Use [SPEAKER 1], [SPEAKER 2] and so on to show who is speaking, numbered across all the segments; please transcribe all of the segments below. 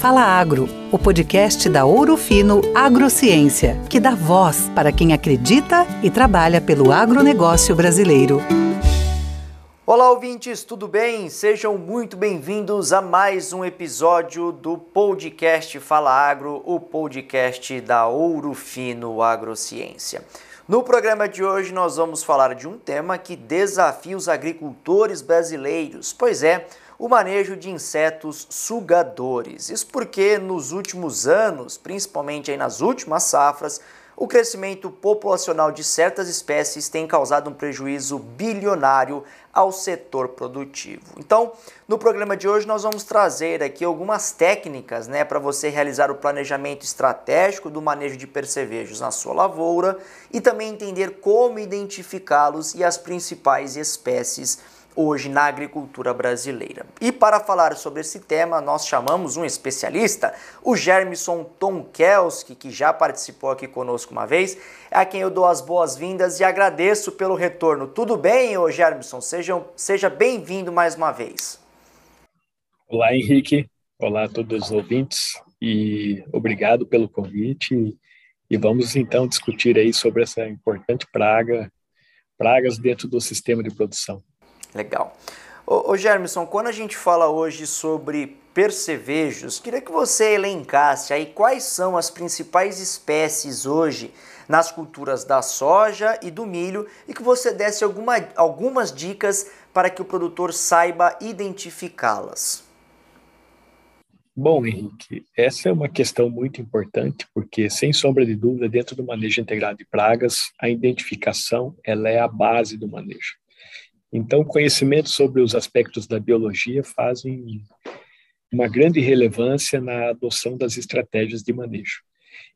[SPEAKER 1] Fala Agro, o podcast da Ouro Fino Agrociência, que dá voz para quem acredita e trabalha pelo agronegócio brasileiro.
[SPEAKER 2] Olá, ouvintes, tudo bem? Sejam muito bem-vindos a mais um episódio do podcast Fala Agro, o podcast da Ouro Fino Agrociência. No programa de hoje, nós vamos falar de um tema que desafia os agricultores brasileiros, pois é, o manejo de insetos sugadores. Isso porque nos últimos anos, principalmente aí nas últimas safras, o crescimento populacional de certas espécies tem causado um prejuízo bilionário ao setor produtivo. Então, no programa de hoje nós vamos trazer aqui algumas técnicas, né, para você realizar o planejamento estratégico do manejo de percevejos na sua lavoura e também entender como identificá-los e as principais espécies hoje na agricultura brasileira. E para falar sobre esse tema, nós chamamos um especialista, o Germison Tonkelski, que já participou aqui conosco uma vez, a quem eu dou as boas-vindas e agradeço pelo retorno. Tudo bem, ô Germison? Seja, seja bem-vindo mais uma vez.
[SPEAKER 3] Olá, Henrique. Olá a todos os ouvintes e obrigado pelo convite. E vamos então discutir aí sobre essa importante praga, pragas dentro do sistema de produção.
[SPEAKER 2] Legal. Ô, ô Germison, quando a gente fala hoje sobre percevejos, queria que você elencasse aí quais são as principais espécies hoje nas culturas da soja e do milho e que você desse alguma, algumas dicas para que o produtor saiba identificá-las.
[SPEAKER 3] Bom, Henrique, essa é uma questão muito importante porque, sem sombra de dúvida, dentro do manejo integrado de pragas, a identificação ela é a base do manejo. Então, conhecimento sobre os aspectos da biologia fazem uma grande relevância na adoção das estratégias de manejo.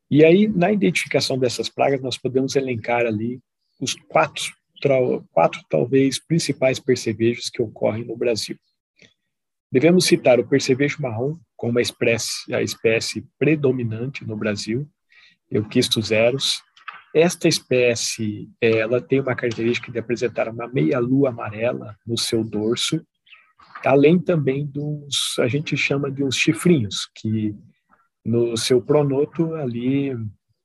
[SPEAKER 3] E aí, na identificação dessas pragas, nós podemos elencar ali os quatro, quatro talvez, principais percevejos que ocorrem no Brasil. Devemos citar o percevejo marrom como a espécie, a espécie predominante no Brasil, Euquisto zeros, esta espécie, ela tem uma característica de apresentar uma meia-lua amarela no seu dorso, além também dos, a gente chama de uns chifrinhos, que no seu pronoto ali,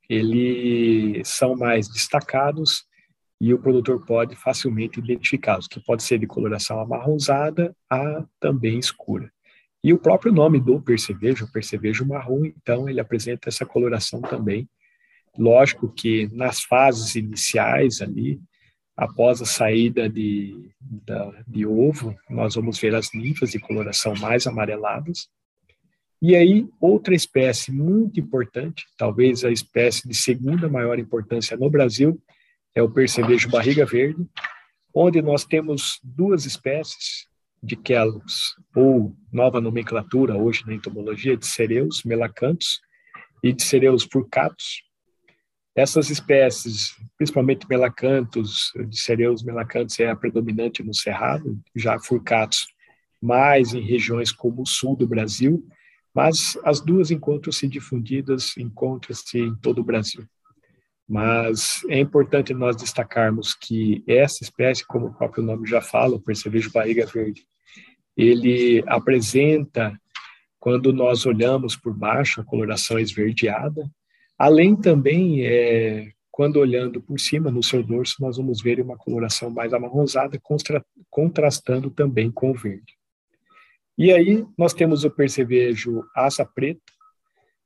[SPEAKER 3] eles são mais destacados e o produtor pode facilmente identificá-los, que pode ser de coloração amarronzada a também escura. E o próprio nome do percevejo, o percevejo marrom, então ele apresenta essa coloração também Lógico que nas fases iniciais ali, após a saída de, da, de ovo, nós vamos ver as ninfas de coloração mais amareladas. E aí, outra espécie muito importante, talvez a espécie de segunda maior importância no Brasil, é o percevejo barriga verde, onde nós temos duas espécies de quelos, ou nova nomenclatura hoje na entomologia, de cereus melacantos e de cereus furcatos, essas espécies, principalmente melacantos, de cereus melacantos é a predominante no cerrado, já furcatos mais em regiões como o sul do Brasil, mas as duas encontram-se difundidas, encontram-se em todo o Brasil. Mas é importante nós destacarmos que essa espécie, como o próprio nome já fala, o percevejo barriga verde, ele apresenta, quando nós olhamos por baixo, a coloração esverdeada, Além também, é, quando olhando por cima no seu dorso, nós vamos ver uma coloração mais amarronzada, contra, contrastando também com o verde. E aí nós temos o percevejo asa preta,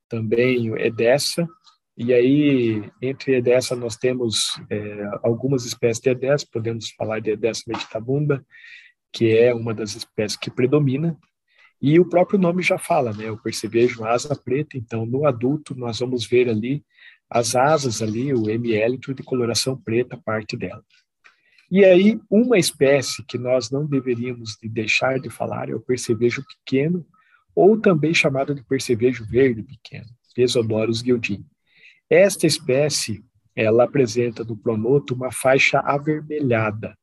[SPEAKER 3] também edessa, e aí entre edessa nós temos é, algumas espécies de edessa, podemos falar de edessa meditabunda, que é uma das espécies que predomina, e o próprio nome já fala, né? O percevejo asa preta. Então, no adulto, nós vamos ver ali as asas ali, o hemiélitro de coloração preta, parte dela. E aí, uma espécie que nós não deveríamos de deixar de falar é o percevejo pequeno, ou também chamado de percevejo verde pequeno, Pesodorus guildini. Esta espécie, ela apresenta no pronoto uma faixa avermelhada,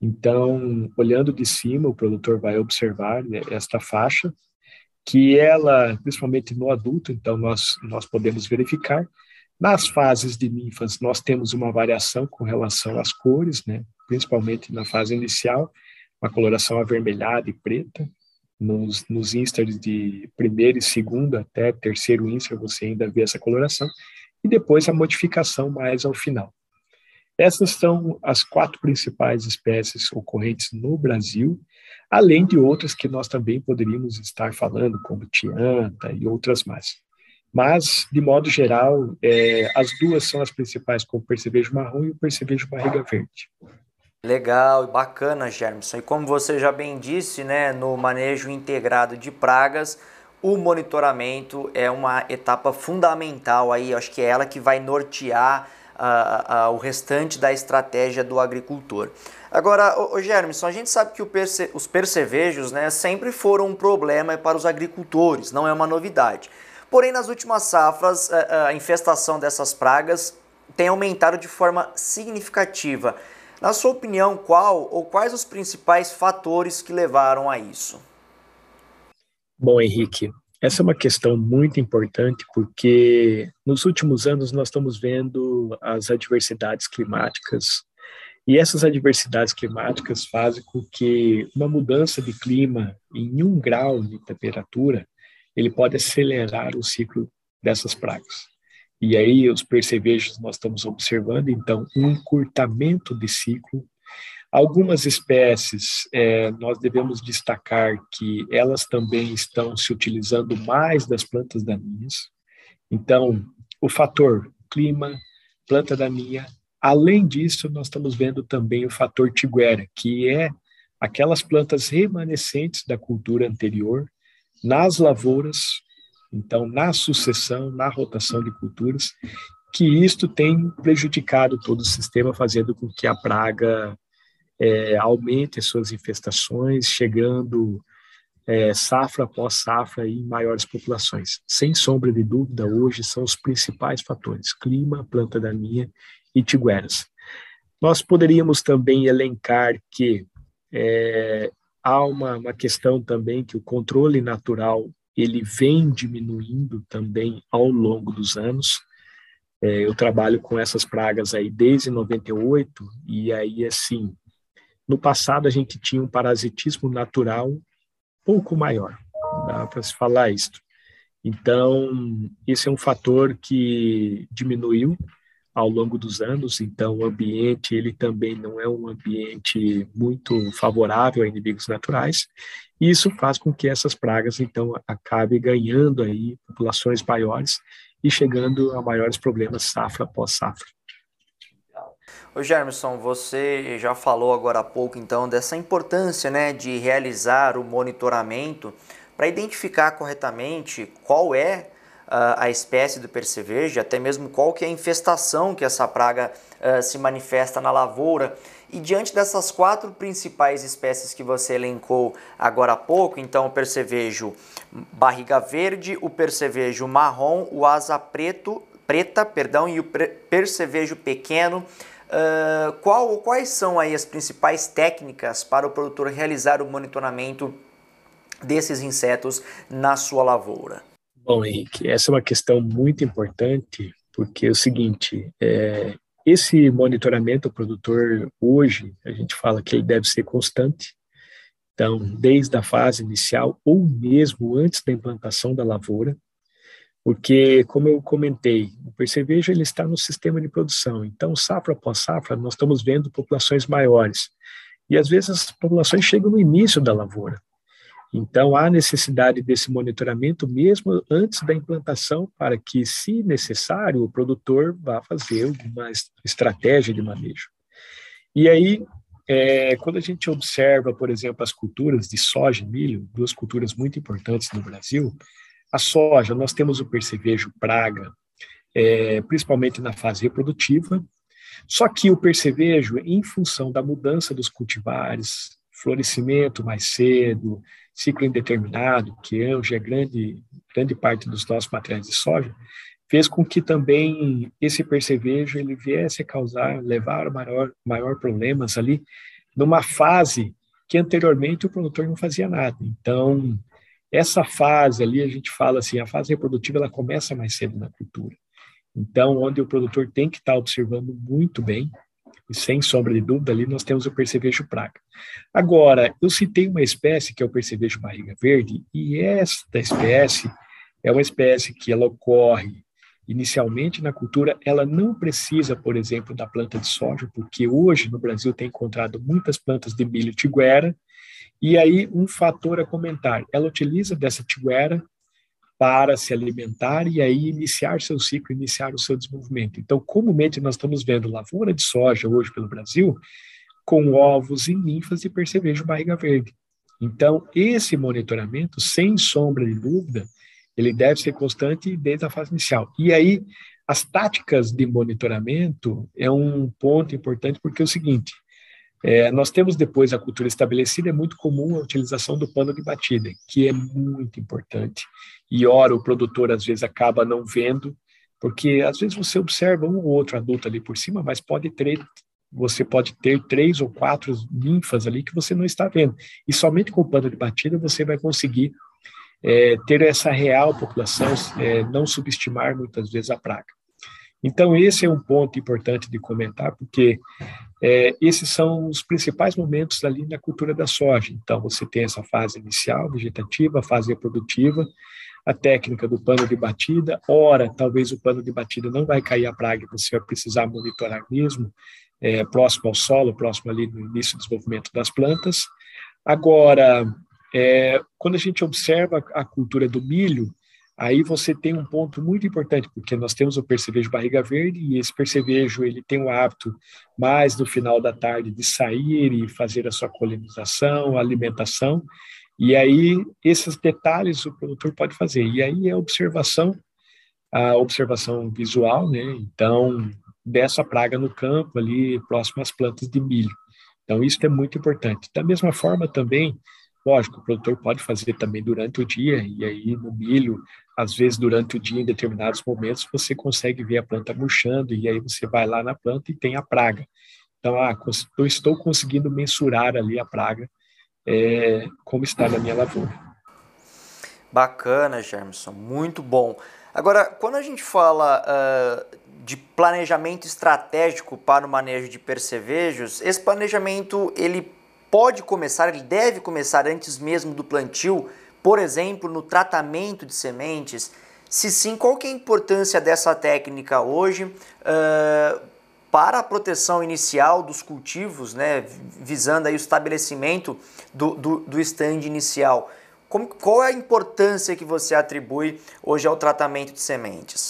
[SPEAKER 3] então, olhando de cima, o produtor vai observar né, esta faixa, que ela, principalmente no adulto, então nós, nós podemos verificar. Nas fases de ninfas, nós temos uma variação com relação às cores, né? principalmente na fase inicial, uma coloração avermelhada e preta. nos, nos instars de primeiro e segundo até terceiro instar você ainda vê essa coloração, e depois a modificação mais ao final. Essas são as quatro principais espécies ocorrentes no Brasil, além de outras que nós também poderíamos estar falando, como tianta e outras mais. Mas, de modo geral, é, as duas são as principais, como o percevejo marrom e o percevejo barriga verde.
[SPEAKER 2] Legal, bacana, Germson. E como você já bem disse, né, no manejo integrado de pragas, o monitoramento é uma etapa fundamental aí, acho que é ela que vai nortear uh, uh, o restante da estratégia do agricultor. Agora, o Germson, a gente sabe que perce os percevejos né, sempre foram um problema para os agricultores, não é uma novidade. Porém, nas últimas safras, a, a infestação dessas pragas tem aumentado de forma significativa. Na sua opinião, qual ou quais os principais fatores que levaram a isso?
[SPEAKER 3] Bom, Henrique, essa é uma questão muito importante porque nos últimos anos nós estamos vendo as adversidades climáticas e essas adversidades climáticas fazem com que uma mudança de clima em um grau de temperatura ele pode acelerar o ciclo dessas pragas. E aí os percevejos nós estamos observando, então, um encurtamento de ciclo. Algumas espécies, é, nós devemos destacar que elas também estão se utilizando mais das plantas daninhas. Então, o fator clima, planta daninha. Além disso, nós estamos vendo também o fator tiguera, que é aquelas plantas remanescentes da cultura anterior nas lavouras então, na sucessão, na rotação de culturas, que isto tem prejudicado todo o sistema, fazendo com que a praga é, aumente as suas infestações, chegando é, safra após safra em maiores populações. Sem sombra de dúvida, hoje são os principais fatores: clima, planta daninha e tigueras. Nós poderíamos também elencar que é, há uma, uma questão também que o controle natural ele vem diminuindo também ao longo dos anos. É, eu trabalho com essas pragas aí desde 98 e aí assim, no passado a gente tinha um parasitismo natural pouco maior, dá para se falar isso. Então, esse é um fator que diminuiu ao longo dos anos, então o ambiente ele também não é um ambiente muito favorável a inimigos naturais, e isso faz com que essas pragas então acabem ganhando aí populações maiores e chegando a maiores problemas safra após safra.
[SPEAKER 2] Ô Germerson, você já falou agora há pouco então dessa importância né, de realizar o monitoramento para identificar corretamente qual é a espécie do percevejo, até mesmo qual que é a infestação que essa praga uh, se manifesta na lavoura. E diante dessas quatro principais espécies que você elencou agora há pouco, então o percevejo barriga verde, o percevejo marrom, o asa preto, preta, perdão, e o percevejo pequeno, uh, qual, quais são aí as principais técnicas para o produtor realizar o monitoramento desses insetos na sua lavoura?
[SPEAKER 3] Bom, Henrique, essa é uma questão muito importante, porque é o seguinte, é, esse monitoramento do produtor, hoje, a gente fala que ele deve ser constante, então, desde a fase inicial ou mesmo antes da implantação da lavoura, porque, como eu comentei, o percevejo ele está no sistema de produção, então, safra após safra, nós estamos vendo populações maiores, e às vezes as populações chegam no início da lavoura, então, há necessidade desse monitoramento mesmo antes da implantação, para que, se necessário, o produtor vá fazer alguma estratégia de manejo. E aí, é, quando a gente observa, por exemplo, as culturas de soja e milho, duas culturas muito importantes no Brasil, a soja, nós temos o percevejo praga, é, principalmente na fase reprodutiva, só que o percevejo, em função da mudança dos cultivares, florescimento mais cedo, ciclo indeterminado, que hoje é grande, grande parte dos nossos materiais de soja, fez com que também esse percevejo ele viesse a causar, levar maior, maior problemas ali, numa fase que anteriormente o produtor não fazia nada. Então, essa fase ali, a gente fala assim, a fase reprodutiva, ela começa mais cedo na cultura. Então, onde o produtor tem que estar observando muito bem E sem sombra de dúvida, ali nós temos o percevejo praga. Agora, eu citei uma espécie que é o percevejo barriga verde, e esta espécie é uma espécie que ela ocorre inicialmente na cultura, ela não precisa, por exemplo, da planta de soja, porque hoje no Brasil tem encontrado muitas plantas de milho tiguera, e aí um fator a comentar, ela utiliza dessa tiguera para se alimentar e aí iniciar seu ciclo, iniciar o seu desenvolvimento. Então, comumente nós estamos vendo lavoura de soja hoje pelo Brasil com ovos e ninfas de percevejo barriga verde. Então, esse monitoramento, sem sombra de dúvida, ele deve ser constante desde a fase inicial. E aí, as táticas de monitoramento é um ponto importante porque é o seguinte, é, nós temos depois a cultura estabelecida, é muito comum a utilização do pano de batida, que é muito importante. E ora, o produtor às vezes acaba não vendo, porque às vezes você observa um ou outro adulto ali por cima, mas pode ter, você pode ter três ou quatro ninfas ali que você não está vendo. E somente com o pano de batida você vai conseguir é, ter essa real população, é, não subestimar muitas vezes a praga. Então, esse é um ponto importante de comentar, porque é, esses são os principais momentos ali na cultura da soja. Então, você tem essa fase inicial, vegetativa, fase reprodutiva, a técnica do pano de batida. Ora, talvez o pano de batida não vai cair a praga, você vai precisar monitorar mesmo, é, próximo ao solo, próximo ali no início do desenvolvimento das plantas. Agora, é, quando a gente observa a cultura do milho, Aí você tem um ponto muito importante, porque nós temos o percevejo barriga verde e esse percevejo ele tem o hábito mais no final da tarde de sair e fazer a sua colonização, alimentação, e aí esses detalhes o produtor pode fazer. E aí é a observação, a observação visual, né? Então, dessa praga no campo ali próximo às plantas de milho. Então, isso é muito importante. Da mesma forma também, Lógico, o produtor pode fazer também durante o dia, e aí no milho, às vezes durante o dia, em determinados momentos, você consegue ver a planta murchando, e aí você vai lá na planta e tem a praga. Então, ah, eu estou conseguindo mensurar ali a praga, é, como está na minha lavoura.
[SPEAKER 2] Bacana, Germson, muito bom. Agora, quando a gente fala uh, de planejamento estratégico para o manejo de percevejos, esse planejamento ele pode começar, ele deve começar antes mesmo do plantio, por exemplo, no tratamento de sementes? Se sim, qual que é a importância dessa técnica hoje uh, para a proteção inicial dos cultivos, né, visando aí o estabelecimento do, do, stand inicial? Como, qual é a importância que você atribui hoje ao tratamento de sementes?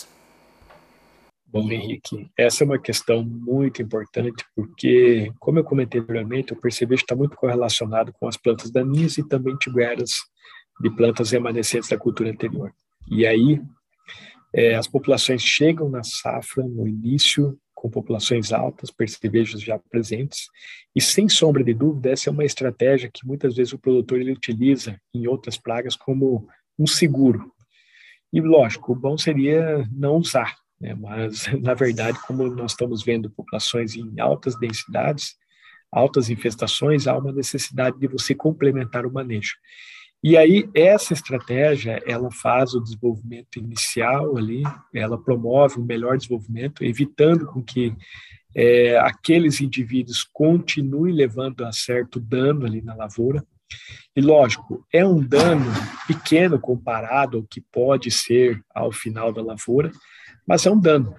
[SPEAKER 3] Bom, Henrique, essa é uma questão muito importante porque, como eu comentei anteriormente, o percevejo está muito correlacionado com as plantas daninhas e também tigueras de plantas remanescentes da cultura anterior. E aí, é, as populações chegam na safra no início com populações altas, percevejos já presentes, e sem sombra de dúvida, essa é uma estratégia que muitas vezes o produtor ele utiliza em outras pragas como um seguro. E lógico, o bom seria não usar, né? Mas, na verdade, como nós estamos vendo populações em altas densidades, altas infestações, há uma necessidade de você complementar o manejo. E aí, essa estratégia, ela faz o desenvolvimento inicial ali, ela promove um melhor desenvolvimento, evitando com que é, aqueles indivíduos continuem levando a certo dano ali na lavoura. E, lógico, é um dano pequeno comparado ao que pode ser ao final da lavoura, mas é um dano.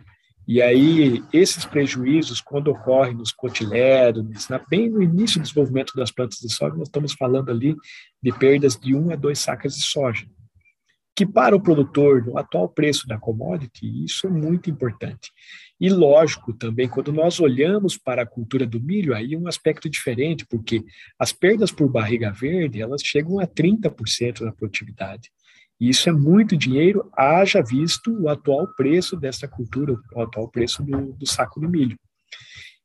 [SPEAKER 3] E aí, esses prejuízos, quando ocorrem nos cotilédones, na, bem no início do desenvolvimento das plantas de soja, nós estamos falando ali de perdas de um a dois sacas de soja. Que para o produtor, no atual preço da commodity, isso é muito importante. E lógico também, quando nós olhamos para a cultura do milho, aí é um aspecto diferente, porque as perdas por barriga verde, elas chegam a 30% na produtividade. E isso é muito dinheiro, haja visto o atual preço dessa cultura, o atual preço do, do saco de milho.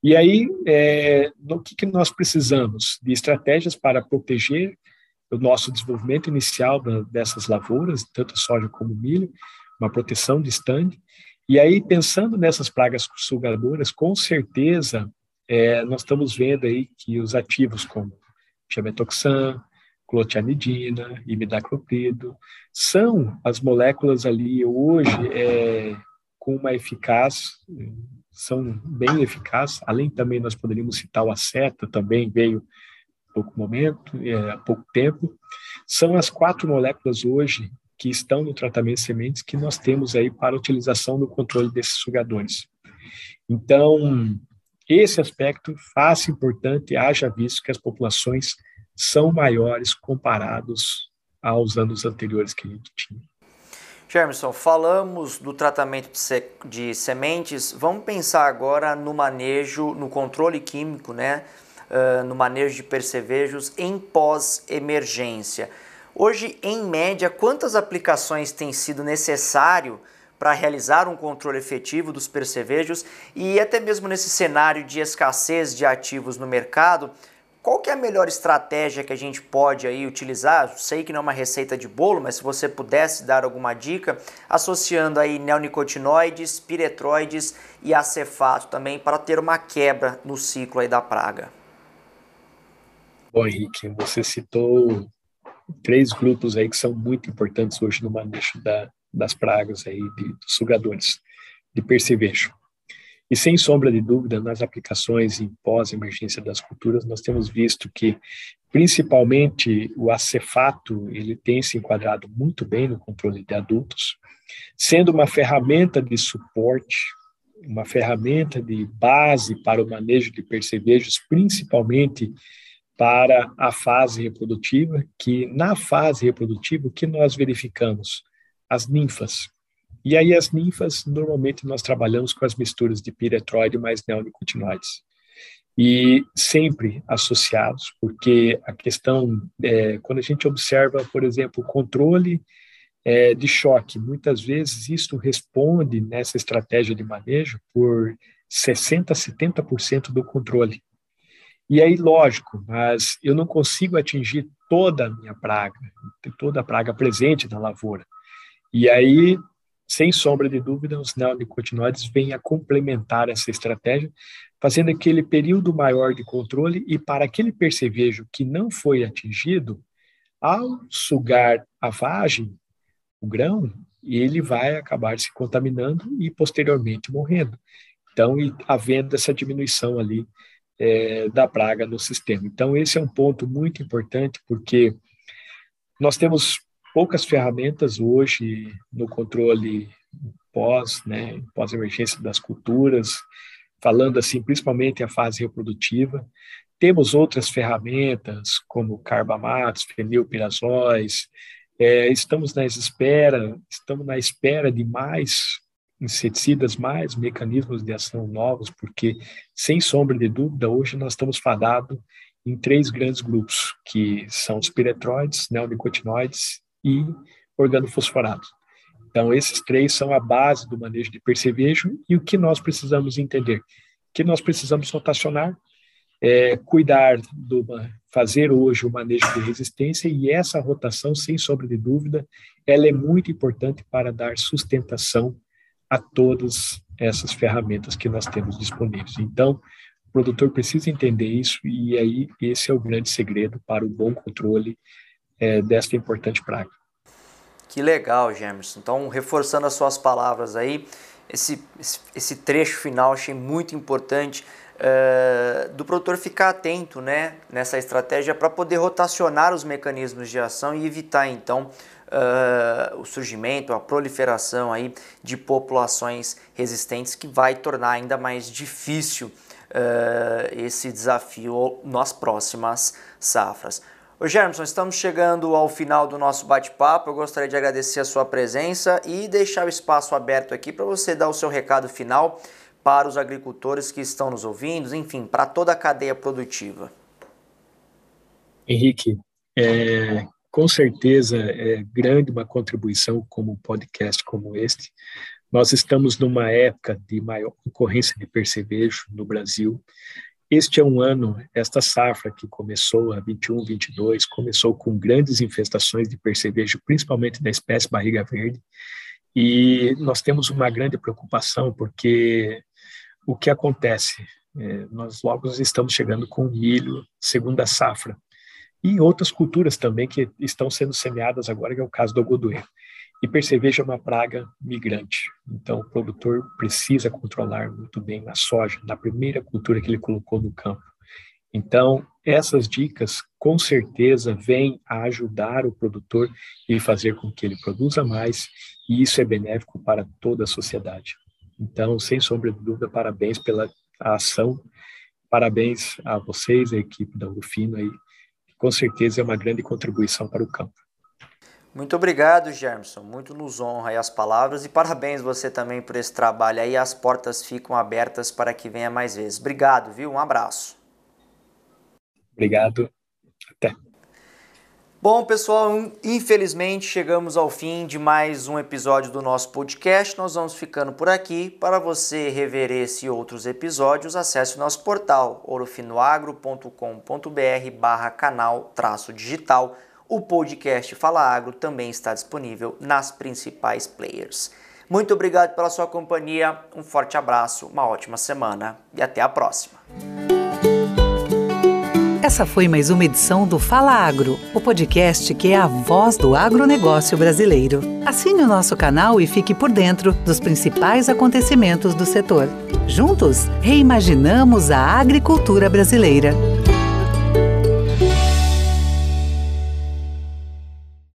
[SPEAKER 3] E aí, é, no que, que nós precisamos? De estratégias para proteger o nosso desenvolvimento inicial da, dessas lavouras, tanto soja como milho, uma proteção de stand. E aí, pensando nessas pragas sugadoras, com certeza, é, nós estamos vendo aí que os ativos como chametoxan, clotianidina, imidacloprido, são as moléculas ali hoje é, com uma eficácia são bem eficazes. Além também nós poderíamos citar o aceta, também veio há pouco momento, é, há pouco tempo. São as quatro moléculas hoje que estão no tratamento de sementes que nós temos aí para utilização no controle desses sugadores. Então, esse aspecto faz importante, haja visto que as populações são maiores comparados aos anos anteriores que a gente tinha.
[SPEAKER 2] Germerson, falamos do tratamento de, se de, sementes, vamos pensar agora no manejo, no controle químico, né? Uh, no manejo de percevejos em pós-emergência. Hoje, em média, quantas aplicações tem sido necessário para realizar um controle efetivo dos percevejos e até mesmo nesse cenário de escassez de ativos no mercado, qual que é a melhor estratégia que a gente pode aí utilizar? Sei que não é uma receita de bolo, mas se você pudesse dar alguma dica, associando aí neonicotinoides, piretroides e acefato também para ter uma quebra no ciclo aí da praga.
[SPEAKER 3] Bom, Henrique, você citou três grupos aí que são muito importantes hoje no manejo da, das pragas aí de, dos sugadores de percevejo. E sem sombra de dúvida, nas aplicações em pós-emergência das culturas, nós temos visto que, principalmente, o acefato ele tem se enquadrado muito bem no controle de adultos, sendo uma ferramenta de suporte, uma ferramenta de base para o manejo de percevejos, principalmente para a fase reprodutiva, que na fase reprodutiva, o que nós verificamos? As ninfas, e aí as ninfas, normalmente nós trabalhamos com as misturas de piretroide mais neonicotinoides. E sempre associados, porque a questão, é, quando a gente observa, por exemplo, o controle é, de choque, muitas vezes isto responde nessa estratégia de manejo por 60% a 70% do controle. E aí, lógico, mas eu não consigo atingir toda a minha praga, toda a praga presente na lavoura. E aí sem sombra de dúvida, os neonicotinoides vêm a complementar essa estratégia, fazendo aquele período maior de controle e para aquele percevejo que não foi atingido, ao sugar a vagem, o grão, ele vai acabar se contaminando e posteriormente morrendo. Então, havendo essa diminuição ali é, da praga no sistema. Então, esse é um ponto muito importante, porque nós temos poucas ferramentas hoje no controle pós, né, pós-emergência das culturas, falando assim, principalmente a fase reprodutiva. Temos outras ferramentas, como carbamatos, fenilpirazóis, é, estamos na espera, estamos na espera de mais inseticidas, mais mecanismos de ação novos, porque, sem sombra de dúvida, hoje nós estamos fadados em três grandes grupos, que são os piretroides, neonicotinoides e organofosforados. Então, esses três são a base do manejo de percevejo e o que nós precisamos entender? Que nós precisamos rotacionar, é, cuidar do fazer hoje o manejo de resistência e essa rotação, sem sombra de dúvida, ela é muito importante para dar sustentação a todas essas ferramentas que nós temos disponíveis. Então, o produtor precisa entender isso e aí esse é o grande segredo para o bom controle é, desta importante praga.
[SPEAKER 2] Que legal, Gemerson. Então, reforçando as suas palavras aí, esse, esse trecho final achei muito importante uh, do produtor ficar atento né, nessa estratégia para poder rotacionar os mecanismos de ação e evitar então uh, o surgimento, a proliferação aí de populações resistentes que vai tornar ainda mais difícil uh, esse desafio nas próximas safras. Ô Germson, estamos chegando ao final do nosso bate-papo. Eu gostaria de agradecer a sua presença e deixar o espaço aberto aqui para você dar o seu recado final para os agricultores que estão nos ouvindo, enfim, para toda a cadeia produtiva.
[SPEAKER 3] Henrique, é, com certeza é grande uma contribuição como um podcast como este. Nós estamos numa época de maior concorrência de percevejo no Brasil este é um ano, esta safra que começou a 21, 22, começou com grandes infestações de percevejo, principalmente da espécie barriga verde, e nós temos uma grande preocupação porque o que acontece? É, nós logo estamos chegando com milho, segunda safra, e outras culturas também que estão sendo semeadas agora, que é o caso do algodoeiro. E percevejo é uma praga migrante. Então, o produtor precisa controlar muito bem a soja, na primeira cultura que ele colocou no campo. Então, essas dicas, com certeza, vêm a ajudar o produtor e fazer com que ele produza mais, e isso é benéfico para toda a sociedade. Então, sem sombra de dúvida, parabéns pela ação, parabéns a vocês, a equipe da Urufino, aí, com certeza é uma grande contribuição para o campo.
[SPEAKER 2] Muito obrigado, Germson. Muito nos honra aí as palavras e parabéns você também por esse trabalho aí. As portas ficam abertas para que venha mais vezes. Obrigado, viu? Um abraço.
[SPEAKER 3] Obrigado. Até.
[SPEAKER 2] Bom, pessoal, infelizmente chegamos ao fim de mais um episódio do nosso podcast. Nós vamos ficando por aqui. Para você rever esse e outros episódios, acesse o nosso portal ourofinoagro.com.br barra canal traço digital o podcast Fala Agro também está disponível nas principais players. Muito obrigado pela sua companhia, um forte abraço, uma ótima semana e até a próxima.
[SPEAKER 1] Essa foi mais uma edição do Fala Agro, o podcast que é a voz do agronegócio brasileiro. Assine o nosso canal e fique por dentro dos principais acontecimentos do setor. Juntos, reimaginamos a agricultura brasileira.